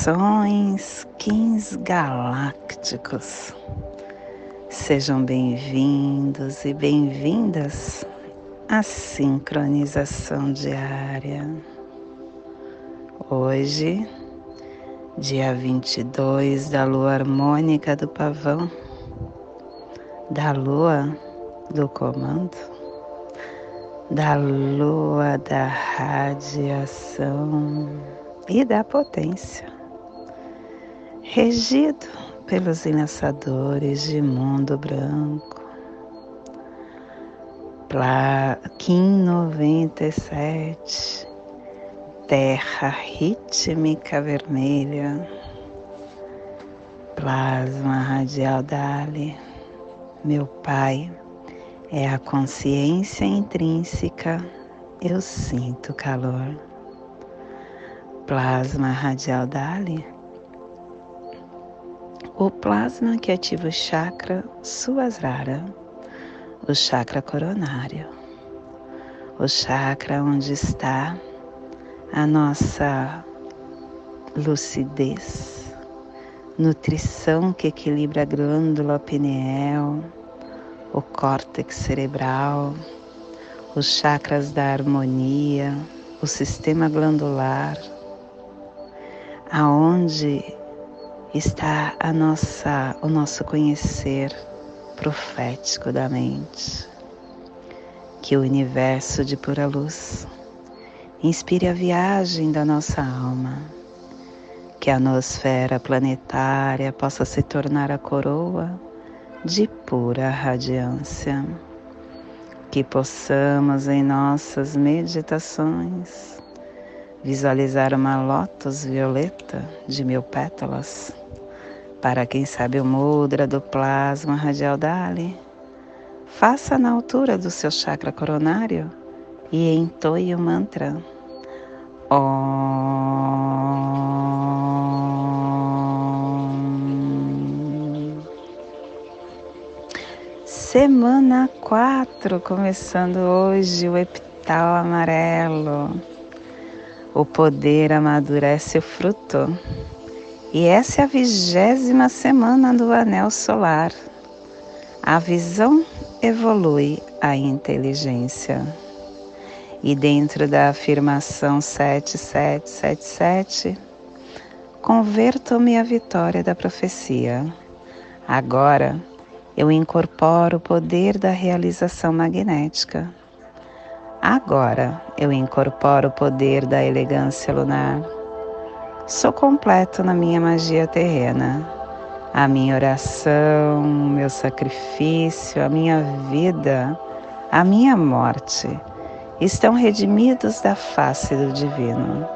Saudações, Kins galácticos. Sejam bem-vindos e bem-vindas à sincronização diária. Hoje, dia 22 da lua harmônica do pavão, da lua do comando, da lua da radiação e da potência, regido pelos enlaçadores de mundo branco. Kim 97 terra rítmica vermelha, plasma radial Dali, meu Pai, é a consciência intrínseca, eu sinto calor. Plasma radial Dali, o plasma que ativa o chakra Suasrara, o chakra coronário, o chakra onde está a nossa lucidez, nutrição que equilibra a glândula pineal, o córtex cerebral, os chakras da harmonia, o sistema glandular, aonde está a nossa, o nosso conhecer profético da mente, que o universo de pura luz Inspire a viagem da nossa alma, que a nosfera planetária possa se tornar a coroa de pura radiância, que possamos em nossas meditações visualizar uma lótus violeta de mil pétalas, para quem sabe o mudra do plasma radial Dali. Faça na altura do seu chakra coronário e entoie o mantra. Om. Semana 4, começando hoje o epital amarelo. O poder amadurece o fruto. E essa é a vigésima semana do anel solar. A visão evolui a inteligência. E dentro da afirmação 7777, converto-me à vitória da profecia. Agora eu incorporo o poder da realização magnética. Agora eu incorporo o poder da elegância lunar. Sou completo na minha magia terrena. A minha oração, meu sacrifício, a minha vida, a minha morte estão redimidos da face do Divino.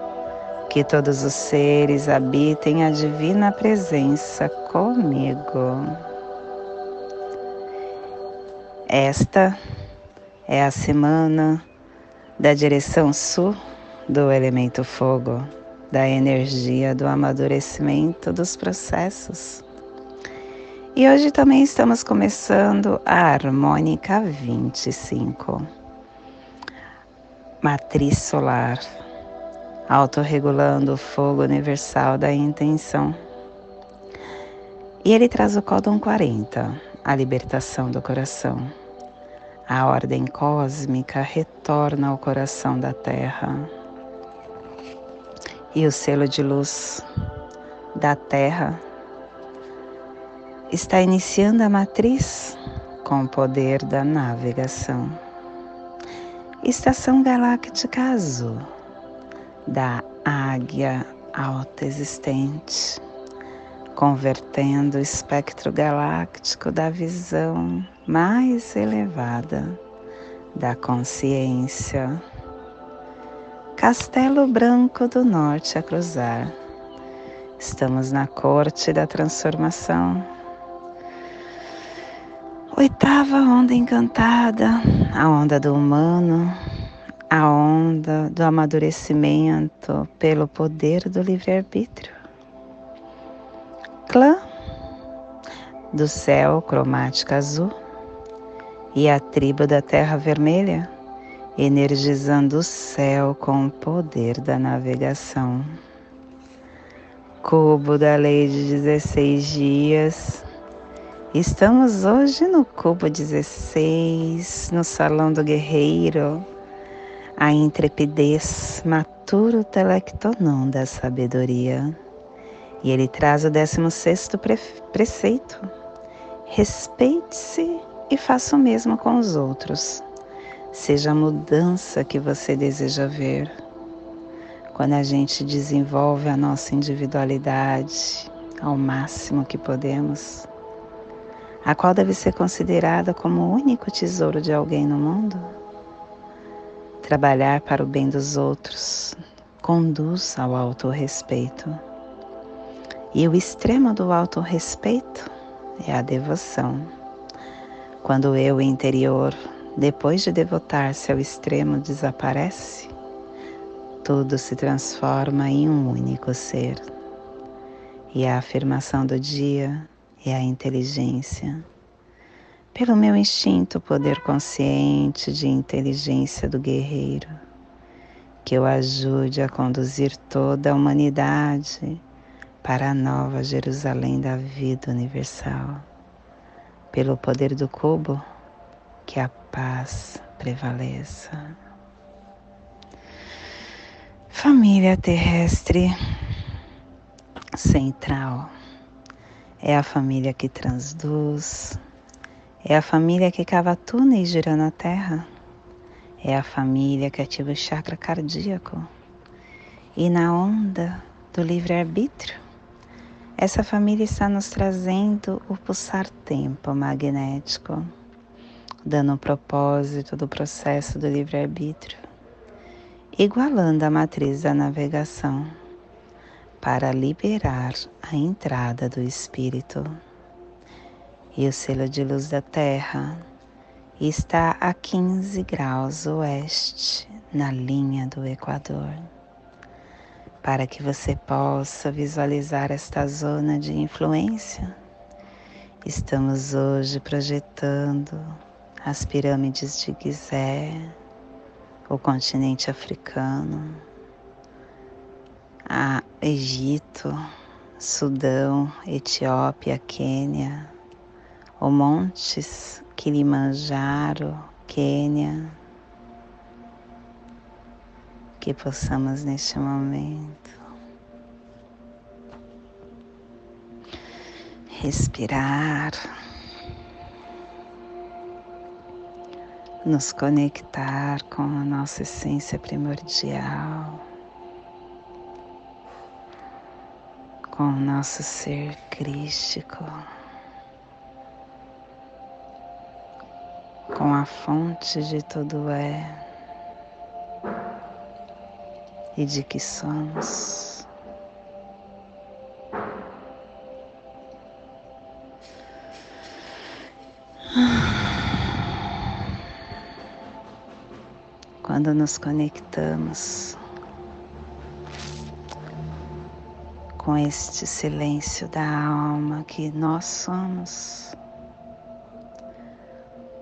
Que todos os seres habitem a divina presença comigo. Esta é a semana da direção sul do elemento fogo, da energia do amadurecimento dos processos. E hoje também estamos começando a harmônica 25 matriz solar, autorregulando o fogo universal da intenção. E ele traz o códon 40, a libertação do coração. A ordem cósmica retorna ao coração da Terra. E o selo de luz da Terra está iniciando a matriz com o poder da navegação. Estação Galáctica Azul da Águia Alta Existente, convertendo o espectro galáctico da visão mais elevada da consciência. Castelo Branco do Norte a cruzar. Estamos na corte da transformação Oitava onda encantada, a onda do humano, a onda do amadurecimento pelo poder do livre-arbítrio. Clã do céu cromática azul e a tribo da terra vermelha, energizando o céu com o poder da navegação. Cubo da lei de 16 dias. Estamos hoje no cubo 16, no salão do guerreiro, a intrepidez matura o telectonon da sabedoria. E ele traz o 16 pre preceito. Respeite-se e faça o mesmo com os outros. Seja a mudança que você deseja ver. Quando a gente desenvolve a nossa individualidade ao máximo que podemos, a qual deve ser considerada como o único tesouro de alguém no mundo, trabalhar para o bem dos outros conduz ao autorrespeito. E o extremo do autorrespeito é a devoção. Quando o eu interior, depois de devotar-se ao extremo, desaparece, tudo se transforma em um único ser. E a afirmação do dia é a inteligência. Pelo meu instinto, poder consciente de inteligência do guerreiro, que eu ajude a conduzir toda a humanidade para a nova Jerusalém da vida universal pelo poder do cubo, que a paz prevaleça. Família terrestre central é a família que transduz, é a família que cava túneis girando a terra, é a família que ativa o chakra cardíaco e na onda do livre-arbítrio essa família está nos trazendo o pulsar-tempo magnético, dando o propósito do processo do livre-arbítrio, igualando a matriz da navegação para liberar a entrada do espírito. E o selo de luz da Terra está a 15 graus oeste, na linha do Equador para que você possa visualizar esta zona de influência. Estamos hoje projetando as pirâmides de Gizé, o continente africano, a Egito, Sudão, Etiópia, Quênia, o montes Kilimanjaro, Quênia, que possamos neste momento respirar, nos conectar com a nossa essência primordial, com o nosso ser crístico. com a fonte de tudo é e de que somos. Quando nos conectamos com este silêncio da alma que nós somos,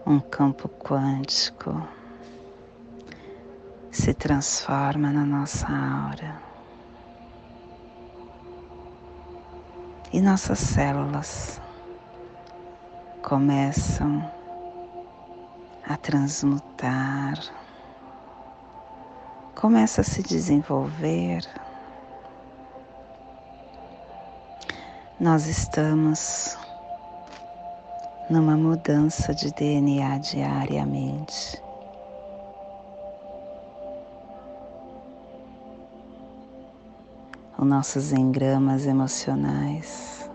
um campo quântico se transforma na nossa aura. E nossas células começam a transmutar, começa a se desenvolver. Nós estamos numa mudança de DNA diariamente. os nossos engramas emocionais,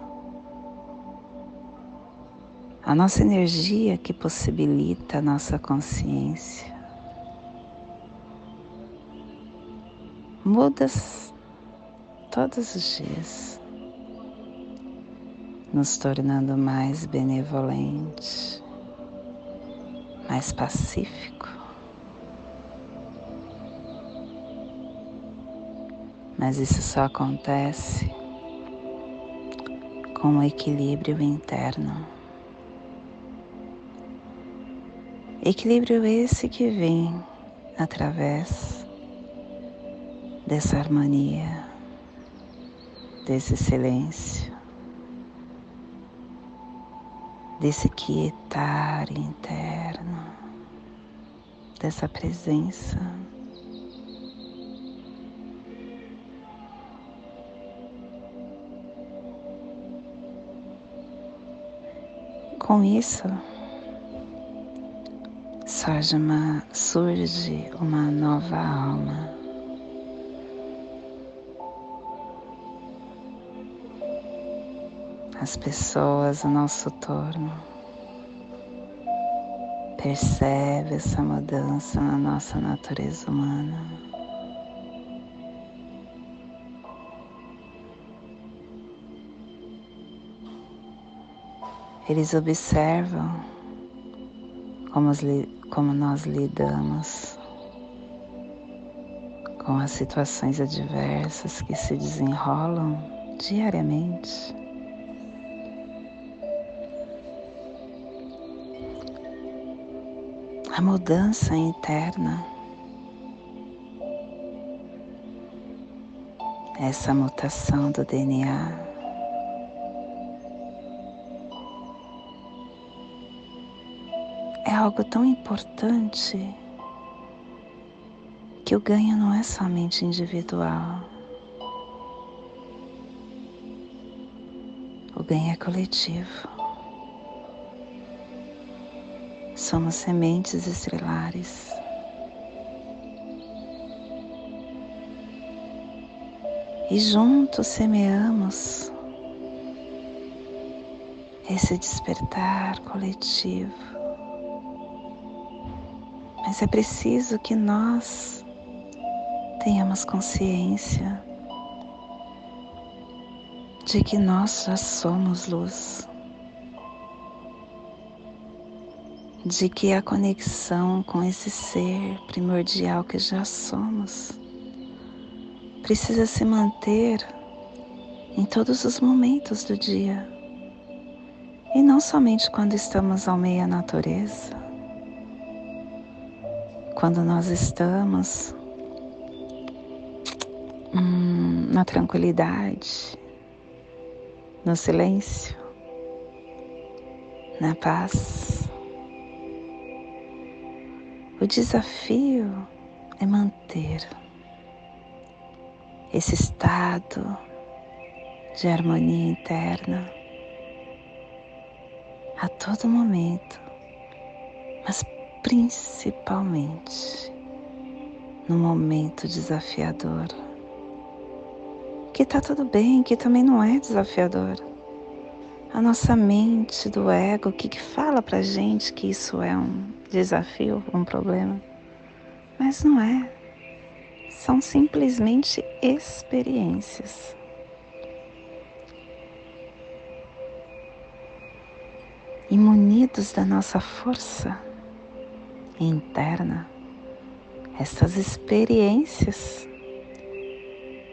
a nossa energia que possibilita a nossa consciência. Muda todos os dias, nos tornando mais benevolente, mais pacífico mas isso só acontece com o equilíbrio interno. Equilíbrio esse que vem através dessa harmonia, desse silêncio, desse quietar interno, dessa presença. Com isso, surge uma, surge uma nova alma. As pessoas ao nosso torno percebem essa mudança na nossa natureza humana. Eles observam como, como nós lidamos com as situações adversas que se desenrolam diariamente. A mudança interna, essa mutação do DNA algo tão importante que o ganho não é somente individual. O ganho é coletivo. Somos sementes estrelares. E juntos semeamos esse despertar coletivo mas é preciso que nós tenhamos consciência de que nós já somos luz, de que a conexão com esse ser primordial que já somos precisa se manter em todos os momentos do dia e não somente quando estamos ao meio da natureza quando nós estamos hum, na tranquilidade, no silêncio, na paz. O desafio é manter esse estado de harmonia interna a todo momento, mas principalmente no momento desafiador. Que tá tudo bem, que também não é desafiador. A nossa mente do ego, que, que fala pra gente que isso é um desafio, um problema? Mas não é. São simplesmente experiências. E munidos da nossa força, interna, essas experiências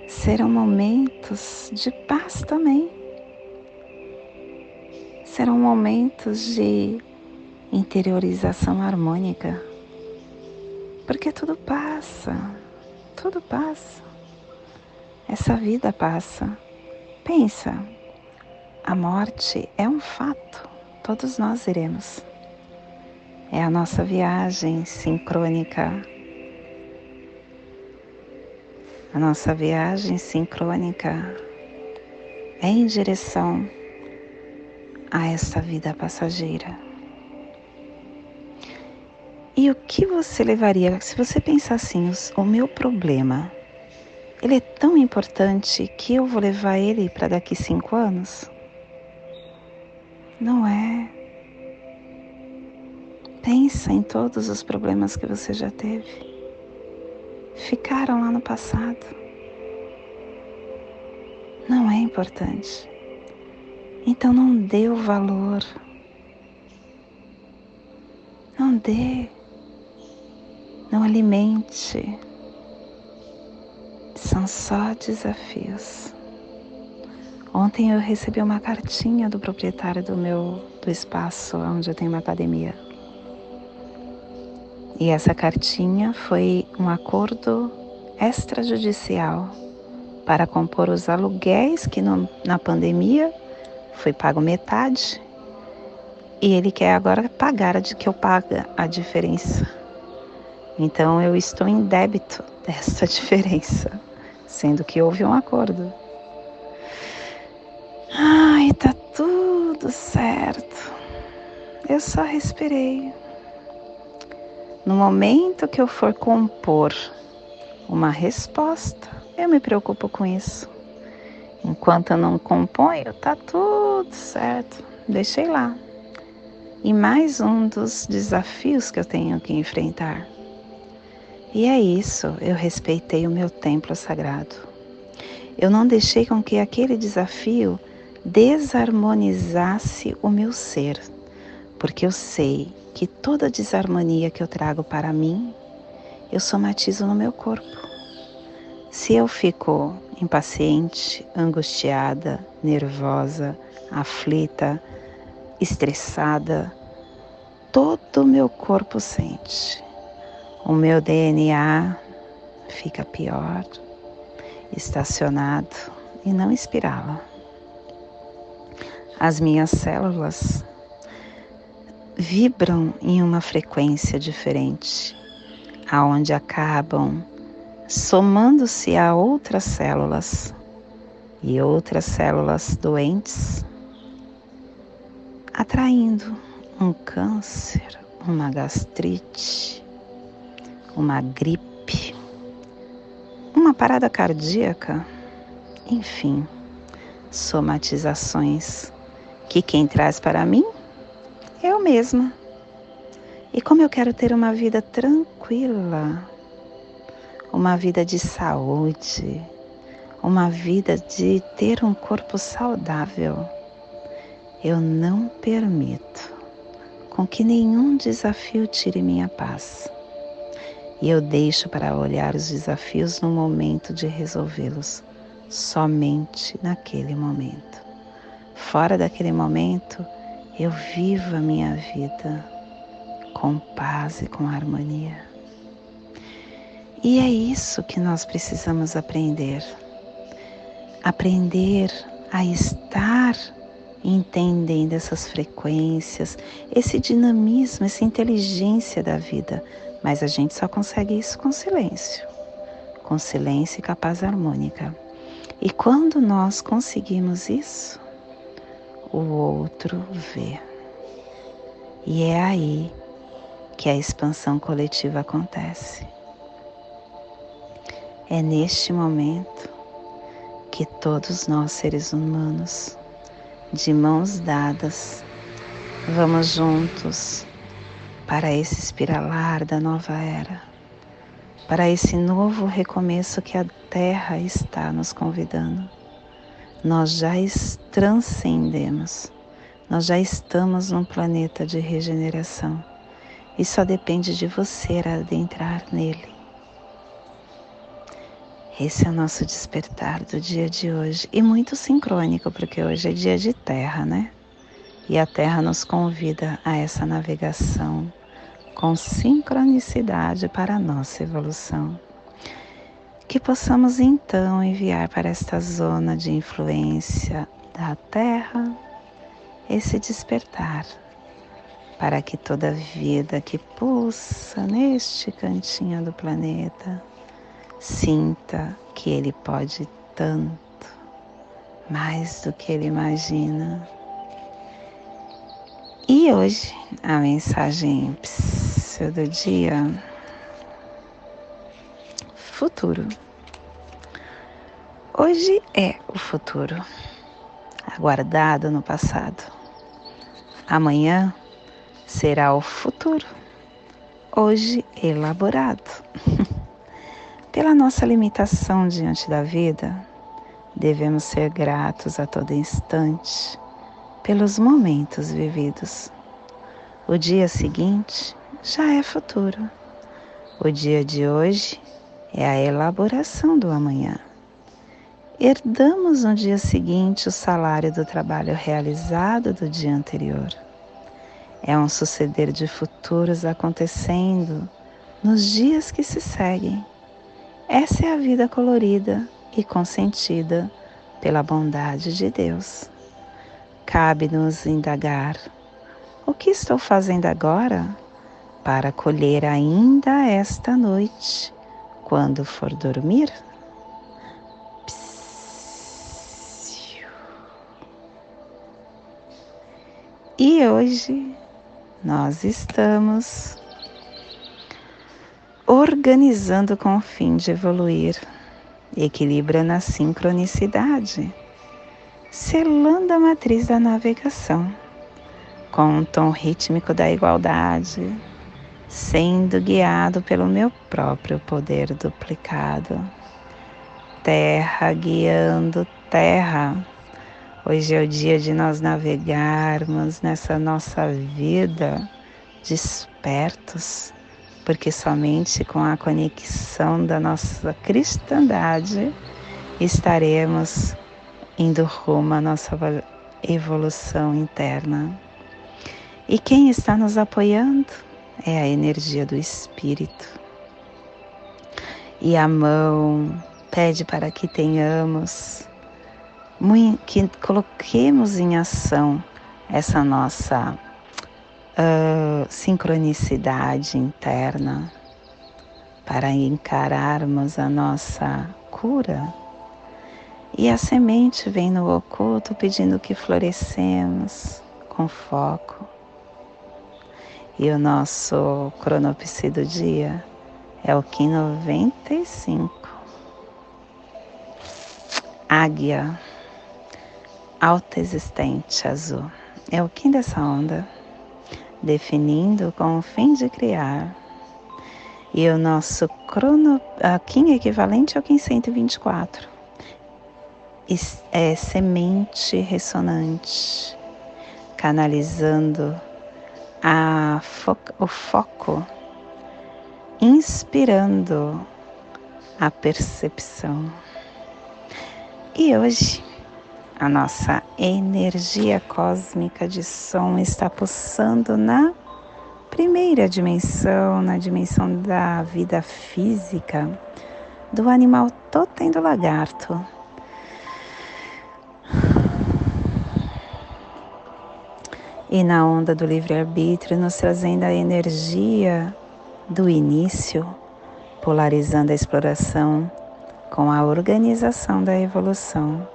serão momentos de paz também. Serão momentos de interiorização harmônica. Porque tudo passa, tudo passa. Essa vida passa. Pensa, a morte é um fato, todos nós iremos é a nossa viagem sincrônica. A nossa viagem sincrônica é em direção a essa vida passageira. E o que você levaria, se você pensar assim, o meu problema, ele é tão importante que eu vou levar ele para daqui cinco anos? Não é. Pensa em todos os problemas que você já teve. Ficaram lá no passado. Não é importante. Então não dê o valor. Não dê. Não alimente. São só desafios. Ontem eu recebi uma cartinha do proprietário do meu do espaço onde eu tenho uma academia. E essa cartinha foi um acordo extrajudicial para compor os aluguéis que no, na pandemia foi pago metade e ele quer agora pagar de que eu paga a diferença. Então eu estou em débito dessa diferença, sendo que houve um acordo. Ai, tá tudo certo. Eu só respirei. No momento que eu for compor uma resposta, eu me preocupo com isso. Enquanto eu não componho, tá tudo certo. Deixei lá. E mais um dos desafios que eu tenho que enfrentar. E é isso, eu respeitei o meu templo sagrado. Eu não deixei com que aquele desafio desarmonizasse o meu ser, porque eu sei que toda desarmonia que eu trago para mim, eu somatizo no meu corpo. Se eu fico impaciente, angustiada, nervosa, aflita, estressada, todo o meu corpo sente. O meu DNA fica pior, estacionado e não espirala. As minhas células vibram em uma frequência diferente, aonde acabam somando-se a outras células e outras células doentes, atraindo um câncer, uma gastrite, uma gripe, uma parada cardíaca, enfim, somatizações que quem traz para mim eu mesma. E como eu quero ter uma vida tranquila, uma vida de saúde, uma vida de ter um corpo saudável, eu não permito com que nenhum desafio tire minha paz. E eu deixo para olhar os desafios no momento de resolvê-los, somente naquele momento. Fora daquele momento, eu vivo a minha vida com paz e com harmonia. E é isso que nós precisamos aprender. Aprender a estar entendendo essas frequências, esse dinamismo, essa inteligência da vida. Mas a gente só consegue isso com silêncio, com silêncio e capaz harmônica. E quando nós conseguimos isso, o outro vê. E é aí que a expansão coletiva acontece. É neste momento que todos nós, seres humanos, de mãos dadas, vamos juntos para esse espiralar da nova era, para esse novo recomeço que a Terra está nos convidando nós já transcendemos, nós já estamos num planeta de regeneração e só depende de você adentrar nele. Esse é o nosso despertar do dia de hoje e muito sincrônico, porque hoje é dia de Terra, né? E a Terra nos convida a essa navegação com sincronicidade para a nossa evolução que possamos então enviar para esta zona de influência da Terra esse despertar, para que toda vida que pulsa neste cantinho do planeta sinta que ele pode tanto, mais do que ele imagina. E hoje a mensagem do dia futuro. Hoje é o futuro, aguardado no passado. Amanhã será o futuro, hoje elaborado. Pela nossa limitação diante da vida, devemos ser gratos a todo instante pelos momentos vividos. O dia seguinte já é futuro. O dia de hoje é a elaboração do amanhã. herdamos no dia seguinte o salário do trabalho realizado do dia anterior. É um suceder de futuros acontecendo nos dias que se seguem. Essa é a vida colorida e consentida pela bondade de Deus. Cabe-nos indagar: o que estou fazendo agora para colher ainda esta noite, quando for dormir? E hoje nós estamos organizando com o fim de evoluir, equilibrando a sincronicidade, selando a matriz da navegação, com um tom rítmico da igualdade, sendo guiado pelo meu próprio poder duplicado. Terra guiando terra Hoje é o dia de nós navegarmos nessa nossa vida despertos, porque somente com a conexão da nossa cristandade estaremos indo rumo à nossa evolução interna. E quem está nos apoiando é a energia do Espírito. E a mão pede para que tenhamos que coloquemos em ação essa nossa uh, sincronicidade interna para encararmos a nossa cura. E a semente vem no oculto pedindo que florescemos com foco. E o nosso cronopsi do dia é o Kim 95. Águia alta existente azul. É o Kim dessa onda, definindo com o fim de criar. E o nosso crono, Kim equivalente ao Kim 124 é semente ressonante, canalizando fo o foco, inspirando a percepção. E hoje a nossa energia cósmica de som está pulsando na primeira dimensão, na dimensão da vida física do animal totem do lagarto. E na onda do livre-arbítrio, nos trazendo a energia do início, polarizando a exploração com a organização da evolução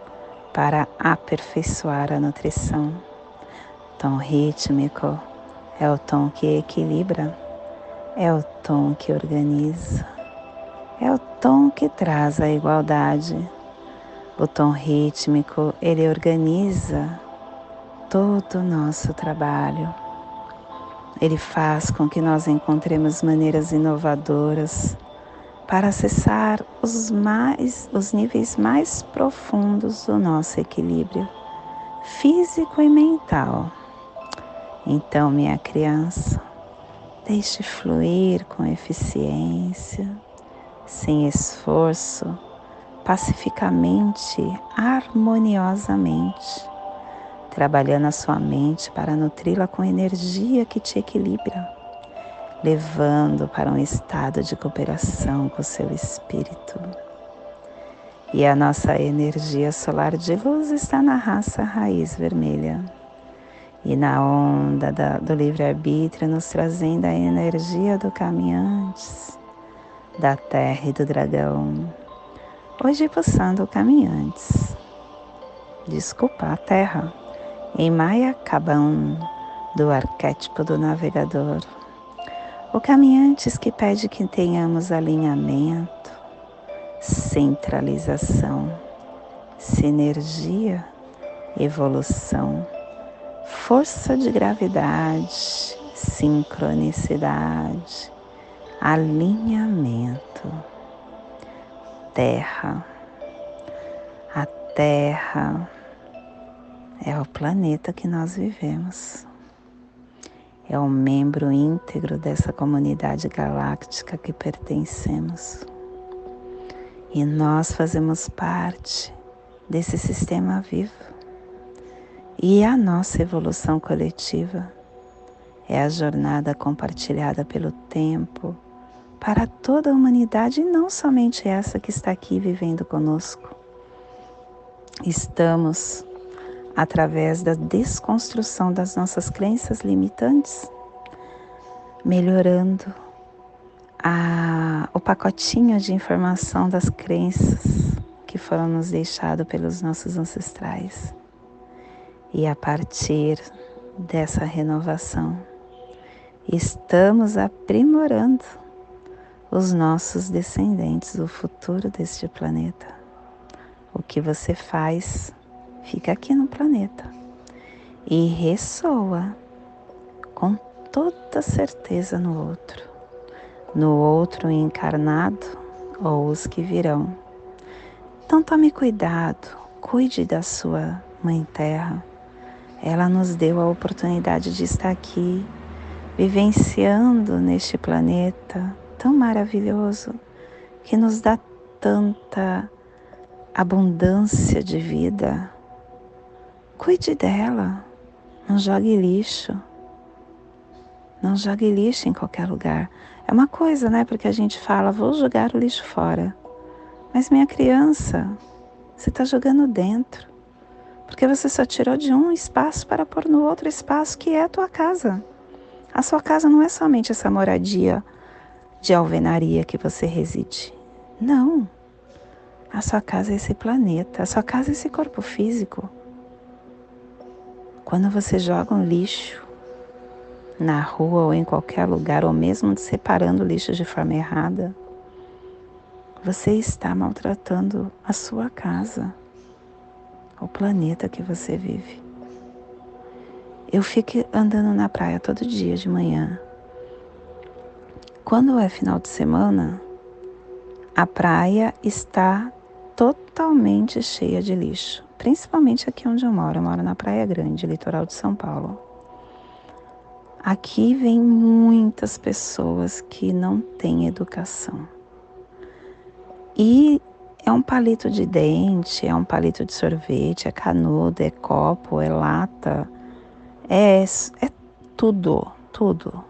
para aperfeiçoar a nutrição. Tom rítmico é o tom que equilibra, é o tom que organiza, é o tom que traz a igualdade. O tom rítmico, ele organiza todo o nosso trabalho. Ele faz com que nós encontremos maneiras inovadoras para acessar os, mais, os níveis mais profundos do nosso equilíbrio físico e mental. Então, minha criança, deixe fluir com eficiência, sem esforço, pacificamente, harmoniosamente, trabalhando a sua mente para nutri-la com energia que te equilibra levando para um estado de cooperação com o seu espírito. E a nossa energia solar de luz está na raça raiz vermelha. E na onda da, do livre-arbítrio, nos trazendo a energia do caminhantes, da terra e do dragão. Hoje pulsando caminhantes. Desculpa, a terra. Em Maia Cabão, do arquétipo do navegador. O caminhantes que pede que tenhamos alinhamento, centralização, sinergia, evolução, força de gravidade, sincronicidade, alinhamento. Terra. A Terra é o planeta que nós vivemos é um membro íntegro dessa comunidade galáctica que pertencemos. E nós fazemos parte desse sistema vivo. E a nossa evolução coletiva é a jornada compartilhada pelo tempo para toda a humanidade e não somente essa que está aqui vivendo conosco. Estamos, através da desconstrução das nossas crenças limitantes, melhorando a, o pacotinho de informação das crenças que foram nos deixados pelos nossos ancestrais. E a partir dessa renovação, estamos aprimorando os nossos descendentes, o futuro deste planeta. O que você faz fica aqui no planeta e ressoa com toda certeza no outro, no outro encarnado ou os que virão. Então tome cuidado, cuide da sua Mãe Terra. Ela nos deu a oportunidade de estar aqui vivenciando neste planeta tão maravilhoso que nos dá tanta abundância de vida. Cuide dela, não jogue lixo. Não jogue lixo em qualquer lugar. É uma coisa, né? Porque a gente fala, vou jogar o lixo fora. Mas minha criança, você está jogando dentro. Porque você só tirou de um espaço para pôr no outro espaço que é a tua casa. A sua casa não é somente essa moradia de alvenaria que você reside. Não. A sua casa é esse planeta, a sua casa é esse corpo físico. Quando você joga um lixo na rua ou em qualquer lugar, ou mesmo separando lixo de forma errada, você está maltratando a sua casa, o planeta que você vive. Eu fico andando na praia todo dia de manhã. Quando é final de semana, a praia está totalmente cheia de lixo, principalmente aqui onde eu moro. Eu moro na Praia Grande, litoral de São Paulo. Aqui vem muitas pessoas que não têm educação. E é um palito de dente, é um palito de sorvete, é canudo, é copo, é lata é, é tudo, tudo.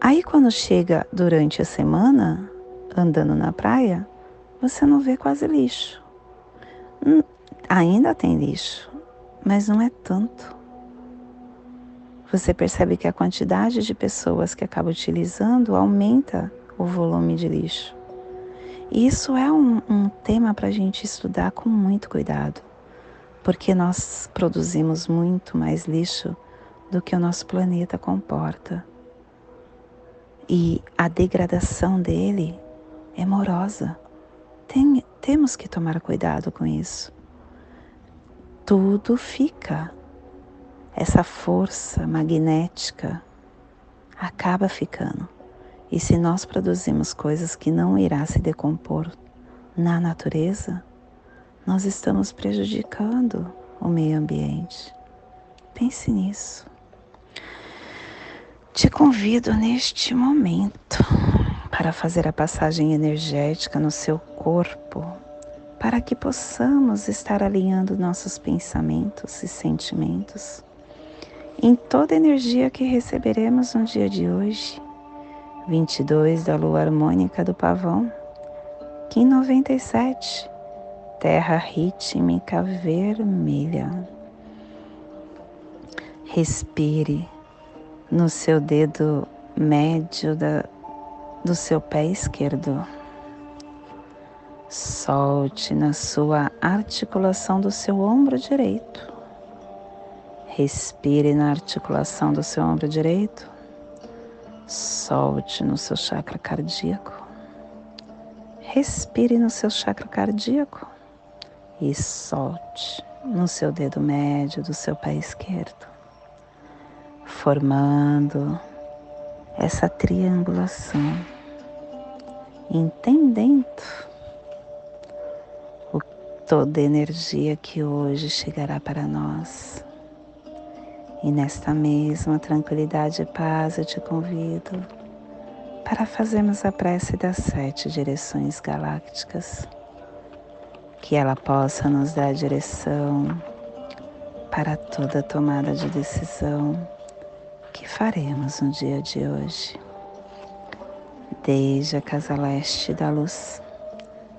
Aí quando chega durante a semana, andando na praia, você não vê quase lixo. Ainda tem lixo, mas não é tanto. Você percebe que a quantidade de pessoas que acaba utilizando aumenta o volume de lixo. E isso é um, um tema para a gente estudar com muito cuidado porque nós produzimos muito mais lixo do que o nosso planeta comporta. E a degradação dele é morosa. Tem, temos que tomar cuidado com isso. Tudo fica. Essa força magnética acaba ficando. E se nós produzimos coisas que não irá se decompor na natureza, nós estamos prejudicando o meio ambiente. Pense nisso. Te convido neste momento para fazer a passagem energética no seu corpo, para que possamos estar alinhando nossos pensamentos e sentimentos em toda energia que receberemos no dia de hoje, 22 da lua harmônica do pavão, Kim 97 terra rítmica vermelha. Respire no seu dedo médio da, do seu pé esquerdo. Solte na sua articulação do seu ombro direito. Respire na articulação do seu ombro direito. Solte no seu chakra cardíaco. Respire no seu chakra cardíaco e solte no seu dedo médio do seu pé esquerdo, formando essa triangulação, entendendo toda a energia que hoje chegará para nós. E nesta mesma tranquilidade e paz eu te convido para fazermos a prece das sete direções galácticas que ela possa nos dar direção para toda tomada de decisão que faremos no dia de hoje. Desde a casa leste da luz,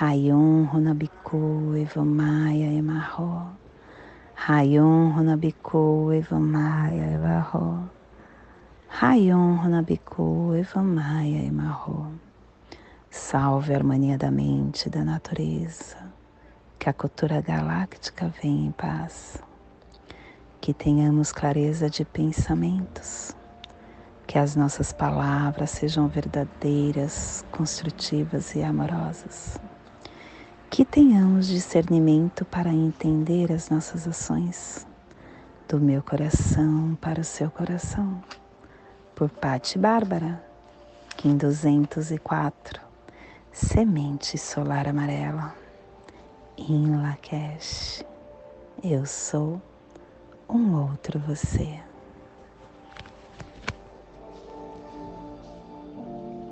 Rayon Runabiku Evamaya Emarro. Rayon Runabiku Evamaya Emarro. Rayon Runabiku Evamaya Emarro. Salve a harmonia da mente e da natureza, que a cultura galáctica venha em paz, que tenhamos clareza de pensamentos, que as nossas palavras sejam verdadeiras, construtivas e amorosas, que tenhamos discernimento para entender as nossas ações, do meu coração para o seu coração. Por Pati Bárbara, Kim 204 Semente solar amarela. Em Lakesh, eu sou um outro você.